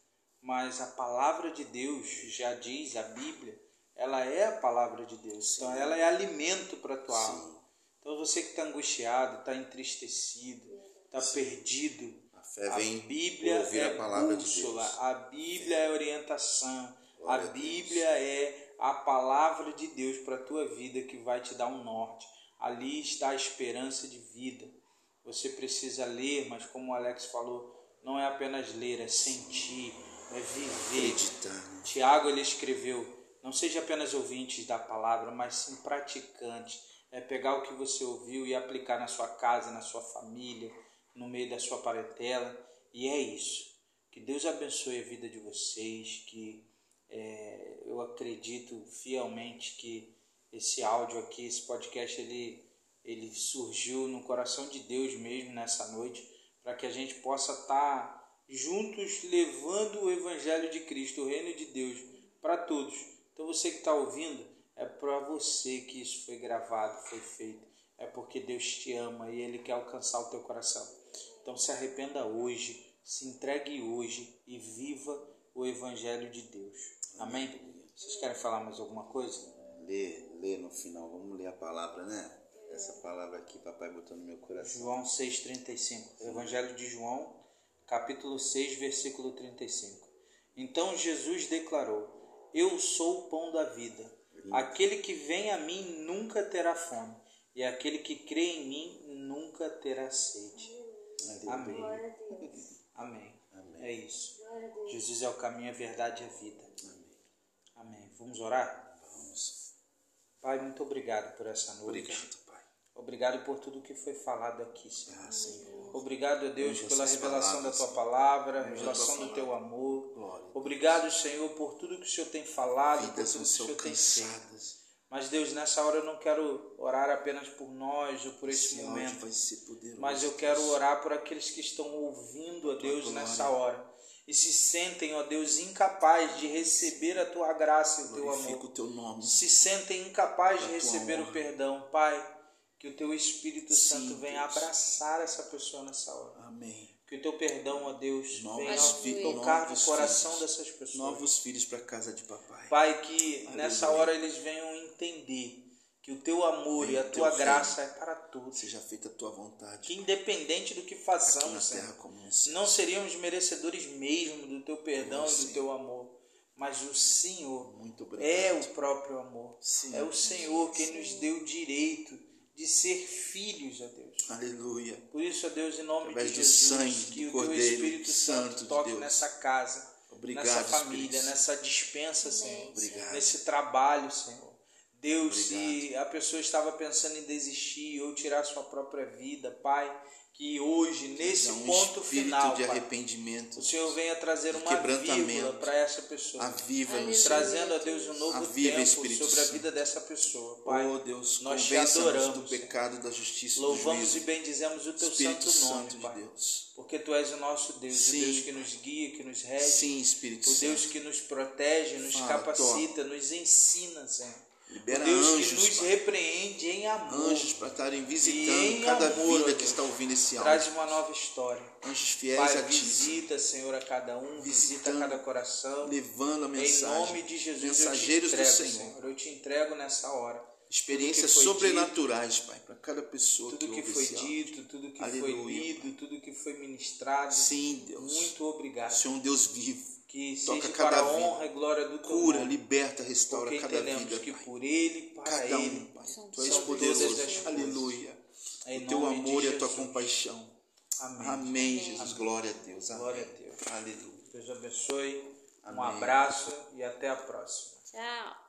mas a palavra de Deus já diz, a Bíblia, ela é a palavra de Deus. Então ela é alimento para a tua Sim. alma. Então você que está angustiado, está entristecido, está perdido, a, fé vem a Bíblia ouvir é a palavra bússola, de Deus. a Bíblia é orientação, Glória a Bíblia a é a palavra de Deus para a tua vida que vai te dar um norte. Ali está a esperança de vida. Você precisa ler, mas como o Alex falou, não é apenas ler, é sentir é viver. Acreditar. Tiago ele escreveu: não seja apenas ouvinte da palavra, mas sim praticante. é pegar o que você ouviu e aplicar na sua casa, na sua família, no meio da sua parentela. E é isso. Que Deus abençoe a vida de vocês, que é, eu acredito fielmente que esse áudio aqui, esse podcast, ele, ele surgiu no coração de Deus mesmo nessa noite, para que a gente possa estar tá juntos levando o Evangelho de Cristo, o reino de Deus, para todos. Então você que está ouvindo, é para você que isso foi gravado, foi feito. É porque Deus te ama e Ele quer alcançar o teu coração. Então se arrependa hoje se entregue hoje e viva o Evangelho de Deus. Amém? Vocês querem falar mais alguma coisa? Lê, lê no final. Vamos ler a palavra, né? Essa palavra aqui, papai botou no meu coração. João 6,35. Evangelho de João, capítulo 6, versículo 35. Então Jesus declarou: Eu sou o pão da vida. Aquele que vem a mim nunca terá fome, e aquele que crê em mim nunca terá sede. Amém. Amém. Amém. É isso. Jesus é o caminho, a verdade e a vida. Amém. Amém. Vamos orar? Vamos. Pai, muito obrigado por essa noite. Obrigado, Pai. Obrigado por tudo que foi falado aqui, Senhor. Ah, Senhor. Obrigado, a Deus, pela revelação palavras, da tua palavra, revelação do teu amor. Glória obrigado, Senhor, por tudo que o Senhor tem falado, Vidas por tudo que o Senhor tem feito. Mas Deus, nessa hora eu não quero orar apenas por nós ou por esse, esse momento. mas eu quero orar por aqueles que estão ouvindo a Deus glória. nessa hora e se sentem, ó Deus, incapazes de receber a tua graça e o teu amor. O teu nome. Se sentem incapazes de receber o perdão, Pai. Que o teu Espírito Sim, Santo venha Deus. abraçar essa pessoa nessa hora. Amém. Que o teu perdão, ó Deus, novos venha tocar no coração filhos, dessas pessoas. Novos filhos para casa de papai. Pai, que Aleluia. nessa hora eles venham entender que o teu amor e a tua graça é para todos. Seja feita a tua vontade. Que independente do que façamos, Senhor, não seríamos merecedores mesmo do teu perdão e do teu amor. Mas o Senhor é o próprio amor. Sim. É o Senhor quem nos deu o direito de ser filhos a Deus. Aleluia. Por isso, a Deus, em nome Através de Jesus, sangue, que o teu Espírito Santo toque Deus. nessa casa, Obrigado, nessa família, Espírito. nessa dispensa, Senhor, Obrigado. nesse trabalho, Senhor. Deus, Obrigado. se a pessoa estava pensando em desistir ou tirar sua própria vida, Pai, que hoje, nesse um ponto final, de arrependimento, o Senhor venha trazer uma vírgula para essa pessoa. Aviva no Trazendo a Deus um novo Aviva, tempo Espírito sobre a vida dessa pessoa. Pai, oh, Deus, nós te adoramos do pecado, da justiça, Louvamos e bendizemos o teu Espírito santo nome, Santo Pai. De Deus. Porque tu és o nosso Deus, Sim, o Deus que nos guia, que nos rege, Sim, Espírito o Deus que nos protege, nos Fala, capacita, nos ensina, Senhor. Libera Deus anjos, que nos repreende em amor. Anjos para estarem visitando cada amor, vida que está ouvindo esse áudio. Traz uma nova história. Anjos fiéis pai, a ti. visita, Senhor, a cada um, visita cada coração. Levando a mensagem. Em nome de Jesus, mensageiros eu te entrego, do Senhor. Senhor. Eu te entrego nessa hora. Experiências sobrenaturais, dito, Pai, para cada pessoa tudo que, que foi dito, tudo que Aleluia, foi lido, pai. tudo que foi ministrado. Sim, Deus. Muito obrigado. O Senhor é um Deus vivo que Toca seja cada para a honra e glória do teu Cura, nome. liberta, restaura Porque cada vida. que pai. por ele, para cada ele, um, pai. Tu és poderoso. Aleluia. Em o teu amor e a tua compaixão. Amém. Amém, Jesus. Amém. Glória a Deus. Amém. Glória a Deus. Aleluia. Deus abençoe. Amém. Um abraço e até a próxima. Tchau.